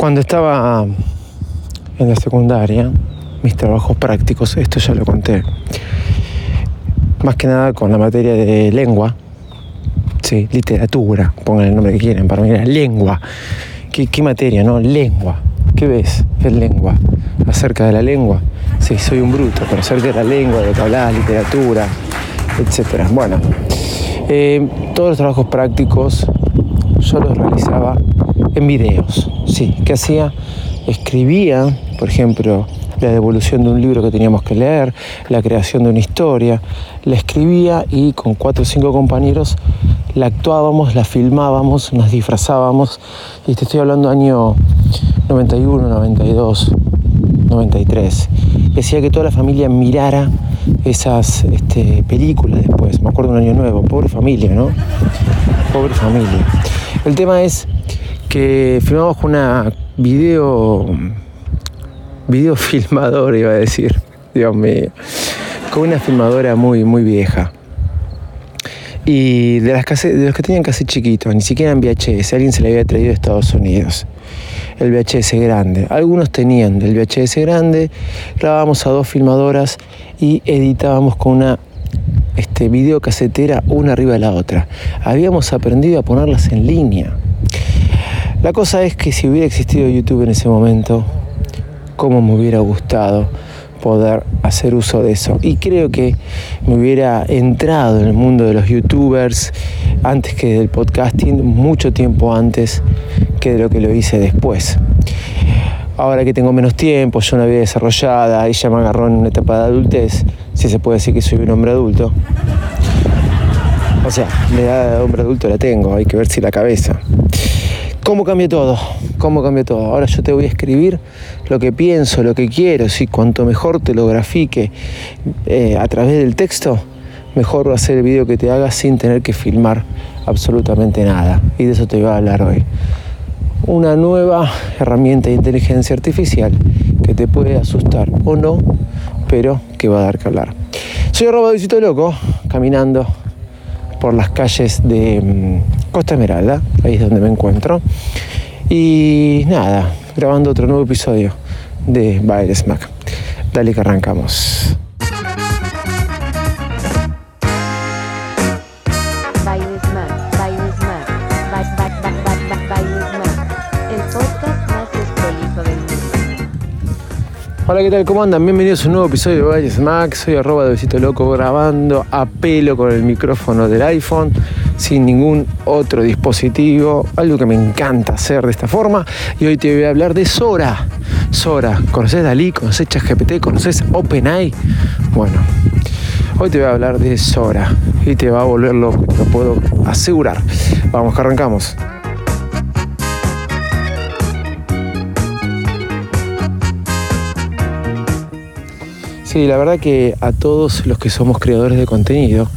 Cuando estaba en la secundaria, mis trabajos prácticos, esto ya lo conté, más que nada con la materia de lengua, sí, literatura, pongan el nombre que quieren, para mí era lengua. ¿Qué, qué materia, no? Lengua. ¿Qué ves? ¿Qué lengua? Acerca de la lengua. Sí, soy un bruto, pero acerca de la lengua, de lo que hablas, literatura, etc. Bueno, eh, todos los trabajos prácticos yo los realizaba en videos. Sí, ¿qué hacía? Escribía, por ejemplo, la devolución de un libro que teníamos que leer, la creación de una historia, la escribía y con cuatro o cinco compañeros la actuábamos, la filmábamos, nos disfrazábamos y te estoy hablando año 91, 92, 93. Y hacía que toda la familia mirara esas este, películas después. Me acuerdo un año nuevo, pobre familia, ¿no? Pobre familia. El tema es que filmamos con una video video filmador iba a decir, Dios mío, con una filmadora muy muy vieja. Y de, las de los que tenían casi chiquitos, ni siquiera en VHS, alguien se le había traído de Estados Unidos. El VHS grande. Algunos tenían del VHS grande, grabábamos a dos filmadoras y editábamos con una este, videocasetera una arriba de la otra. Habíamos aprendido a ponerlas en línea. La cosa es que si hubiera existido YouTube en ese momento, cómo me hubiera gustado poder hacer uso de eso. Y creo que me hubiera entrado en el mundo de los youtubers antes que del podcasting, mucho tiempo antes que de lo que lo hice después. Ahora que tengo menos tiempo, yo una vida desarrollada, ella me agarró en una etapa de adultez, si se puede decir que soy un hombre adulto. O sea, la edad de hombre adulto la tengo, hay que ver si la cabeza. ¿Cómo cambia todo? ¿Cómo cambia todo? Ahora yo te voy a escribir lo que pienso, lo que quiero, si cuanto mejor te lo grafique eh, a través del texto, mejor va a ser el video que te haga sin tener que filmar absolutamente nada. Y de eso te voy a hablar hoy. Una nueva herramienta de inteligencia artificial que te puede asustar o no, pero que va a dar que hablar. Soy arroba loco, caminando por las calles de mm, Costa Esmeralda, ahí es donde me encuentro. Y nada, grabando otro nuevo episodio de Baile Smack. Dale que arrancamos. Hola, ¿qué tal? ¿Cómo andan? Bienvenidos a un nuevo episodio de Valles Max. Soy arroba de besito loco grabando a pelo con el micrófono del iPhone sin ningún otro dispositivo. Algo que me encanta hacer de esta forma. Y hoy te voy a hablar de Sora. Sora, ¿conoces Dalí? ¿Conoces ChatGPT? ¿Conoces OpenAI? Bueno, hoy te voy a hablar de Sora y te va a volver loco, te lo puedo asegurar. Vamos, que arrancamos. Sí, la verdad que a todos los que somos creadores de contenido,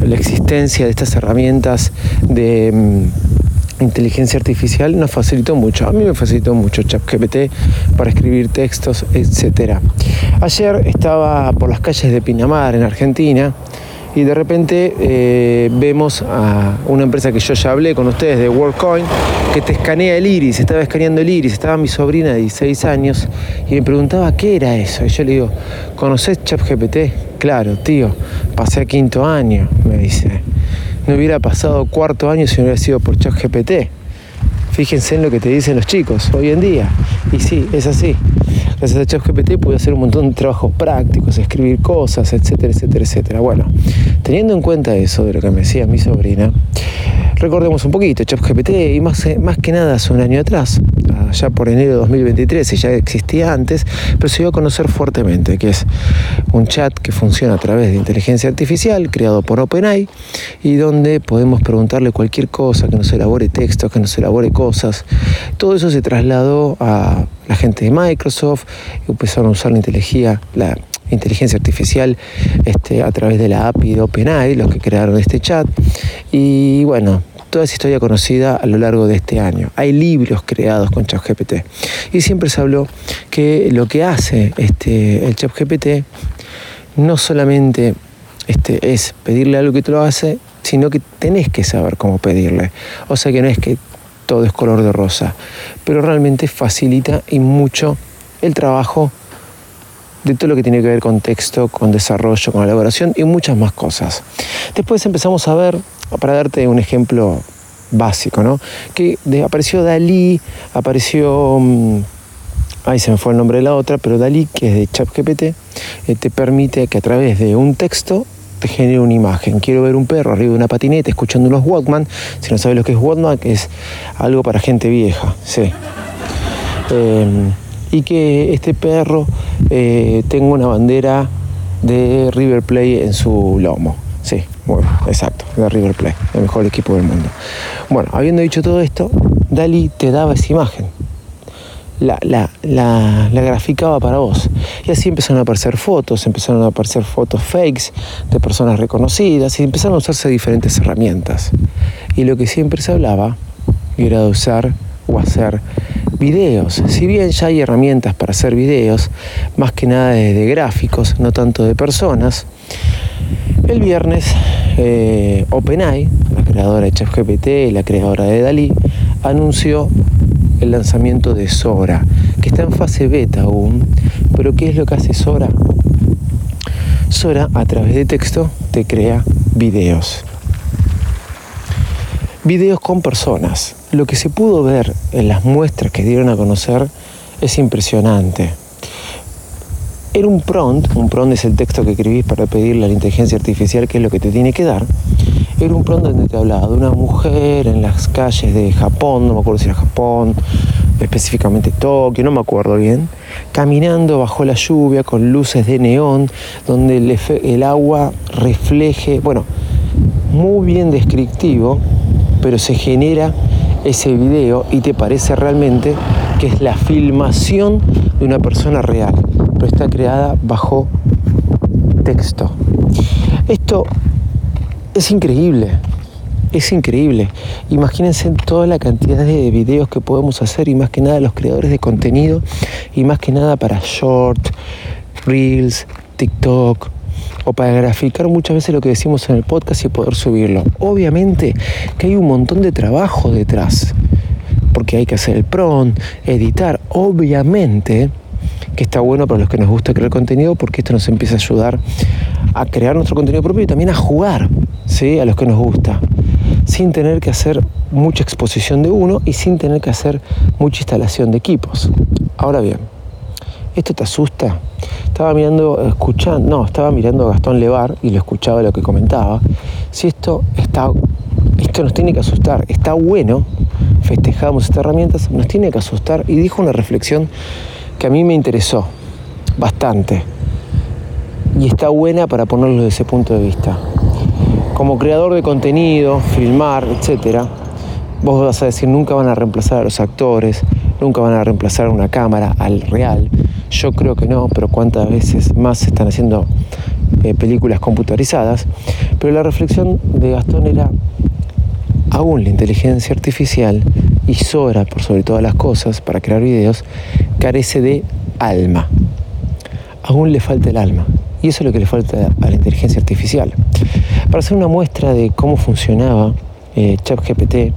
la existencia de estas herramientas de mm, inteligencia artificial nos facilitó mucho. A mí me facilitó mucho ChatGPT para escribir textos, etc. Ayer estaba por las calles de Pinamar, en Argentina, y de repente eh, vemos a una empresa que yo ya hablé con ustedes de WorldCoin que te escanea el iris, estaba escaneando el iris, estaba mi sobrina de 16 años y me preguntaba qué era eso. Y yo le digo, ¿conoces ChatGPT? Claro, tío, pasé quinto año, me dice. No hubiera pasado cuarto año si no hubiera sido por ChatGPT. Fíjense en lo que te dicen los chicos hoy en día. Y sí, es así. Gracias a ChatGPT pude hacer un montón de trabajos prácticos, escribir cosas, etcétera, etcétera, etcétera. Bueno, teniendo en cuenta eso de lo que me decía mi sobrina, recordemos un poquito, ChatGPT, y más, más que nada hace un año atrás, ya por enero de 2023, y ya existía antes, pero se dio a conocer fuertemente, que es un chat que funciona a través de inteligencia artificial, creado por OpenAI, y donde podemos preguntarle cualquier cosa, que nos elabore textos, que nos elabore cosas. Todo eso se trasladó a la gente de Microsoft, empezaron a usar la inteligencia, la inteligencia artificial este, a través de la API de OpenAI, los que crearon este chat. Y bueno, toda esa historia conocida a lo largo de este año. Hay libros creados con ChatGPT. Y siempre se habló que lo que hace este, el ChatGPT no solamente este, es pedirle algo que te lo hace, sino que tenés que saber cómo pedirle. O sea que no es que todo es color de rosa, pero realmente facilita y mucho el trabajo de todo lo que tiene que ver con texto, con desarrollo, con elaboración y muchas más cosas. Después empezamos a ver, para darte un ejemplo básico, ¿no? Que apareció Dalí, apareció... Mm, ahí se me fue el nombre de la otra, pero Dalí, que es de ChatGPT, eh, te permite que a través de un texto te genere una imagen. Quiero ver un perro arriba de una patineta escuchando unos Walkman. Si no sabes lo que es Walkman, es algo para gente vieja, sí. Em, y que este perro eh, tenga una bandera de River Plate en su lomo. Sí, bueno, exacto, de River Plate, el mejor equipo del mundo. Bueno, habiendo dicho todo esto, Dali te daba esa imagen. La, la, la, graficaba para vos. Y así empezaron a aparecer fotos, empezaron a aparecer fotos fakes de personas reconocidas y empezaron a usarse diferentes herramientas. Y lo que siempre se hablaba era de usar o hacer videos. Si bien ya hay herramientas para hacer videos, más que nada de, gráficos, no tanto de personas, el viernes eh, OpenAI, la creadora de ChatGPT la creadora de Dalí, anunció el lanzamiento de Sora, que está en fase beta aún. Pero ¿qué es lo que hace Sora? Sora a través de texto te crea videos videos con personas. Lo que se pudo ver en las muestras que dieron a conocer es impresionante. Era un prompt, un prompt es el texto que escribís para pedirle a la inteligencia artificial qué es lo que te tiene que dar. Era un prompt donde te hablaba de una mujer en las calles de Japón, no me acuerdo si era Japón, específicamente Tokio, no me acuerdo bien, caminando bajo la lluvia con luces de neón, donde el agua refleje, bueno, muy bien descriptivo pero se genera ese video y te parece realmente que es la filmación de una persona real, pero está creada bajo texto. Esto es increíble, es increíble. Imagínense toda la cantidad de videos que podemos hacer y más que nada los creadores de contenido y más que nada para short, reels, TikTok, o para graficar muchas veces lo que decimos en el podcast y poder subirlo. Obviamente que hay un montón de trabajo detrás, porque hay que hacer el prompt, editar, obviamente que está bueno para los que nos gusta crear contenido porque esto nos empieza a ayudar a crear nuestro contenido propio y también a jugar, ¿sí? A los que nos gusta, sin tener que hacer mucha exposición de uno y sin tener que hacer mucha instalación de equipos. Ahora bien, ¿esto te asusta? Estaba mirando, escuchando, no, estaba mirando a Gastón Levar y lo escuchaba lo que comentaba. Si esto está, esto nos tiene que asustar, está bueno, festejamos estas herramientas, nos tiene que asustar y dijo una reflexión que a mí me interesó bastante y está buena para ponerlo desde ese punto de vista. Como creador de contenido, filmar, etcétera, vos vas a decir nunca van a reemplazar a los actores, nunca van a reemplazar una cámara al real. Yo creo que no, pero cuántas veces más se están haciendo eh, películas computarizadas. Pero la reflexión de Gastón era, aún la inteligencia artificial y Sora, por sobre todas las cosas, para crear videos, carece de alma. Aún le falta el alma. Y eso es lo que le falta a la inteligencia artificial. Para hacer una muestra de cómo funcionaba eh, ChatGPT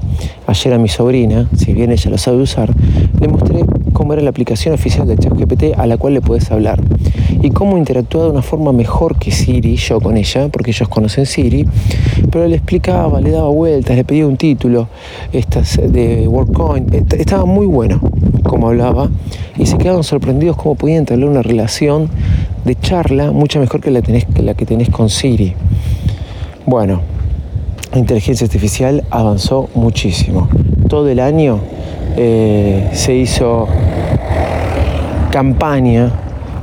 ayer a mi sobrina, si bien ella lo sabe usar, le mostré cómo era la aplicación oficial de ChatGPT a la cual le puedes hablar y cómo interactúa de una forma mejor que Siri, yo con ella, porque ellos conocen Siri, pero le explicaba, le daba vueltas, le pedía un título estas de WorkCoin, estaba muy bueno como hablaba y se quedaban sorprendidos cómo podían tener una relación de charla mucho mejor que la, tenés, que la que tenés con Siri. Bueno, la inteligencia artificial avanzó muchísimo. Todo el año eh, se hizo campaña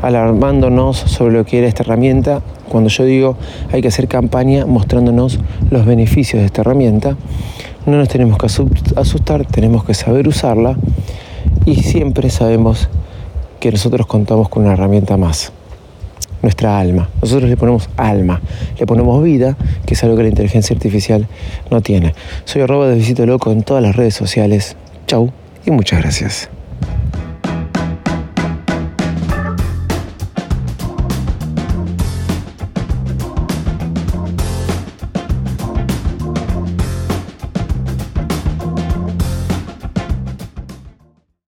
alarmándonos sobre lo que era esta herramienta. Cuando yo digo hay que hacer campaña mostrándonos los beneficios de esta herramienta, no nos tenemos que asustar, tenemos que saber usarla y siempre sabemos que nosotros contamos con una herramienta más nuestra alma. Nosotros le ponemos alma, le ponemos vida, que es algo que la inteligencia artificial no tiene. Soy arroba de Visito Loco en todas las redes sociales. Chau y muchas gracias.